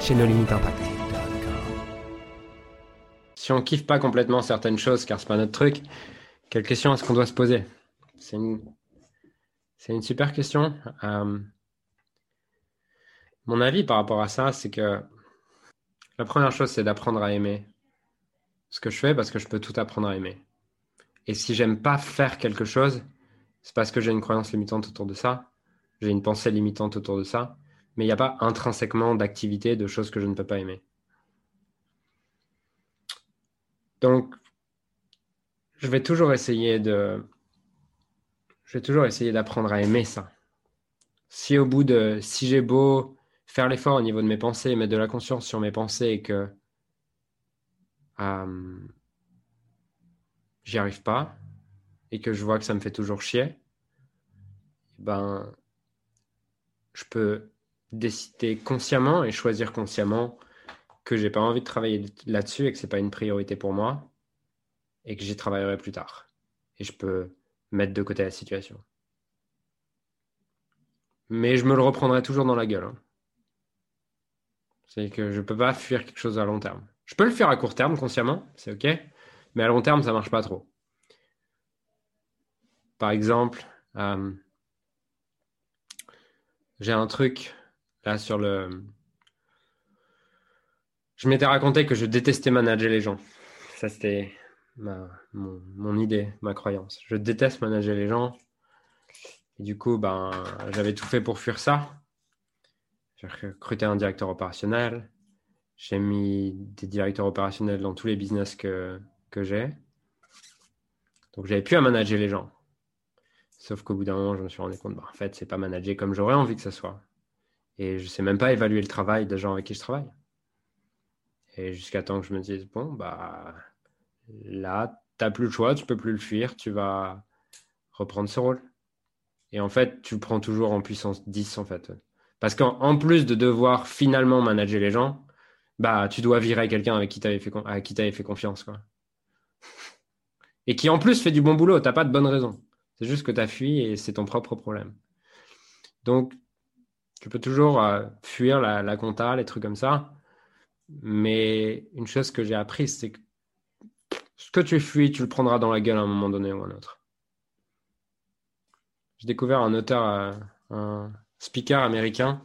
chez. Si on kiffe pas complètement certaines choses car c'est pas notre truc, quelle question est-ce qu'on doit se poser? C'est une, une super question. Euh, mon avis par rapport à ça, c'est que la première chose, c'est d'apprendre à aimer ce que je fais parce que je peux tout apprendre à aimer. Et si j'aime pas faire quelque chose, c'est parce que j'ai une croyance limitante autour de ça, j'ai une pensée limitante autour de ça, mais il n'y a pas intrinsèquement d'activité, de choses que je ne peux pas aimer. Donc, je vais toujours essayer de. Je vais toujours essayer d'apprendre à aimer ça. Si au bout de. Si j'ai beau faire l'effort au niveau de mes pensées, mettre de la conscience sur mes pensées et que. Euh, j'y arrive pas et que je vois que ça me fait toujours chier, ben. Je peux décider consciemment et choisir consciemment que j'ai pas envie de travailler là-dessus et que c'est pas une priorité pour moi et que j'y travaillerai plus tard. Et je peux mettre de côté la situation. Mais je me le reprendrai toujours dans la gueule. Hein. C'est que je peux pas fuir quelque chose à long terme. Je peux le faire à court terme consciemment, c'est ok, mais à long terme ça marche pas trop. Par exemple, euh, j'ai un truc Là, sur le. Je m'étais raconté que je détestais manager les gens. Ça, c'était mon, idée, ma croyance. Je déteste manager les gens. Et du coup, ben, j'avais tout fait pour fuir ça. J'ai recruté un directeur opérationnel. J'ai mis des directeurs opérationnels dans tous les business que, que j'ai. Donc, j'avais plus à manager les gens. Sauf qu'au bout d'un moment, je me suis rendu compte, ben, en fait, c'est pas manager comme j'aurais envie que ce soit. Et je ne sais même pas évaluer le travail des gens avec qui je travaille. Et jusqu'à temps que je me dise, bon, bah là, tu n'as plus le choix, tu ne peux plus le fuir, tu vas reprendre ce rôle. Et en fait, tu le prends toujours en puissance 10, en fait. Parce qu'en plus de devoir finalement manager les gens, bah, tu dois virer quelqu'un avec qui tu avais fait, confiance. Et qui en plus fait du bon boulot, tu n'as pas de bonne raison. C'est juste que tu as fui et c'est ton propre problème. Donc, tu peux toujours euh, fuir la, compta, les trucs comme ça. Mais une chose que j'ai appris, c'est que ce que tu fuis, tu le prendras dans la gueule à un moment donné ou un autre. J'ai découvert un auteur, euh, un speaker américain,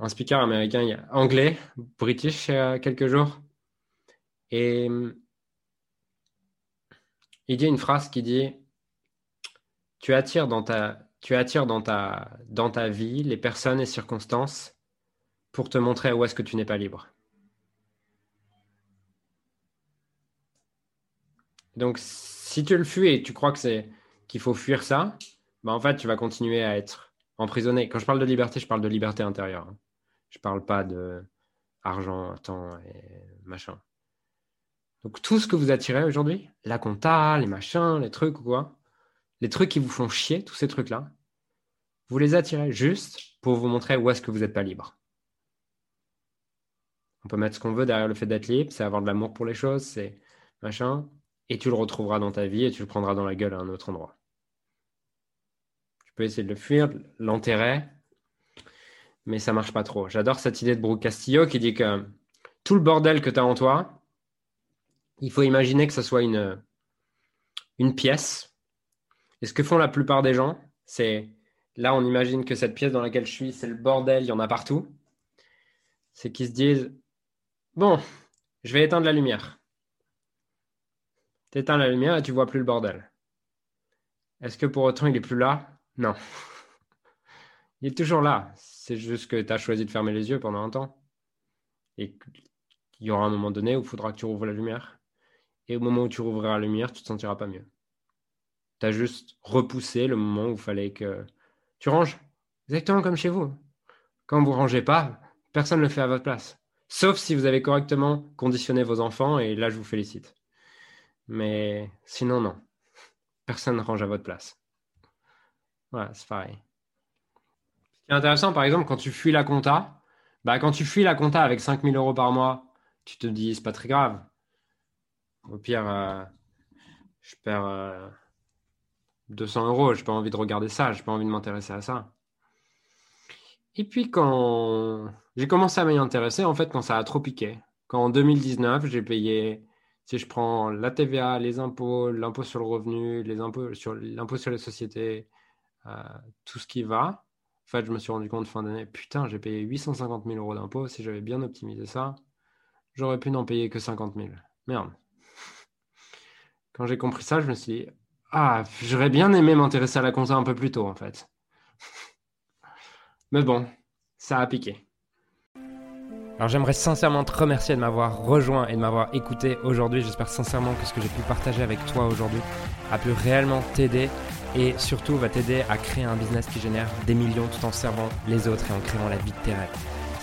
un speaker américain anglais, british, il y a quelques jours. Et il dit une phrase qui dit Tu attires dans ta tu attires dans ta, vie les personnes et circonstances pour te montrer où est-ce que tu n'es pas libre. Donc, si tu le fuis et tu crois que c'est qu'il faut fuir ça, bah en fait, tu vas continuer à être emprisonné. Quand je parle de liberté, je parle de liberté intérieure. Hein. Je ne parle pas de temps et machin. Donc, tout ce que vous attirez aujourd'hui, la compta, les machins, les trucs ou quoi, les trucs qui vous font chier, tous ces trucs-là, vous les attirez juste pour vous montrer où est-ce que vous n'êtes pas libre. On peut mettre ce qu'on veut derrière le fait d'être libre, c'est avoir de l'amour pour les choses, c'est machin, et tu le retrouveras dans ta vie et tu le prendras dans la gueule à un autre endroit. Tu peux essayer de le fuir, l'enterrer, mais ça marche pas trop. J'adore cette idée de Brooke Castillo qui dit que tout le bordel que tu as en toi, il faut imaginer que ce soit une pièce et ce que font la plupart des gens, c'est là, on imagine que cette pièce dans laquelle je suis, c'est le bordel, il y en a partout. C'est qu'ils se disent Bon, je vais éteindre la lumière. Tu éteins la lumière et tu vois plus le bordel. Est-ce que pour autant il est plus là? Non. il est toujours là. C'est juste que tu as choisi de fermer les yeux pendant un temps. Et il y aura un moment donné où il faudra que tu rouvres la lumière. Et au moment où tu rouvriras la lumière, tu ne te sentiras pas mieux tu as juste repoussé le moment où il fallait que tu ranges. Exactement comme chez vous. Quand vous rangez pas, Personne ne le fait à votre place. Sauf si vous avez correctement conditionné vos enfants, et là, je vous félicite. Mais sinon, non. Personne ne range à votre place. Voilà, c'est pareil. Ce qui est intéressant, par exemple, quand tu fuis la compta, bah, quand tu fuis la compta avec 5000 euros par mois, tu te dis, c'est pas très grave. Au pire, euh, je perds 200 euh, euros, j'ai pas envie de regarder ça, j'ai pas envie de m'intéresser à ça. Et puis quand j'ai commencé à m'y intéresser, en fait, quand ça a trop piqué, quand en 2019, j'ai payé, si je prends la TVA, les impôts, l'impôt sur le revenu, les impôts sur l'impôt sur les sociétés, euh, tout ce qui va, en fait, je me suis rendu compte fin d'année, putain, j'ai payé 850 000 euros d'impôts. Si j'avais bien optimisé ça, j'aurais pu n'en payer que 50 000. Merde. Quand j'ai compris ça, je me suis dit, ah, j'aurais bien aimé m'intéresser à la compta un peu plus tôt, en fait. Mais bon, ça a piqué. Alors j'aimerais sincèrement te remercier de m'avoir rejoint et de m'avoir écouté aujourd'hui. J'espère sincèrement que ce que j'ai pu partager avec toi aujourd'hui a pu réellement t'aider et surtout va t'aider à créer un business qui génère des millions tout en servant les autres et en créant la vie de tes.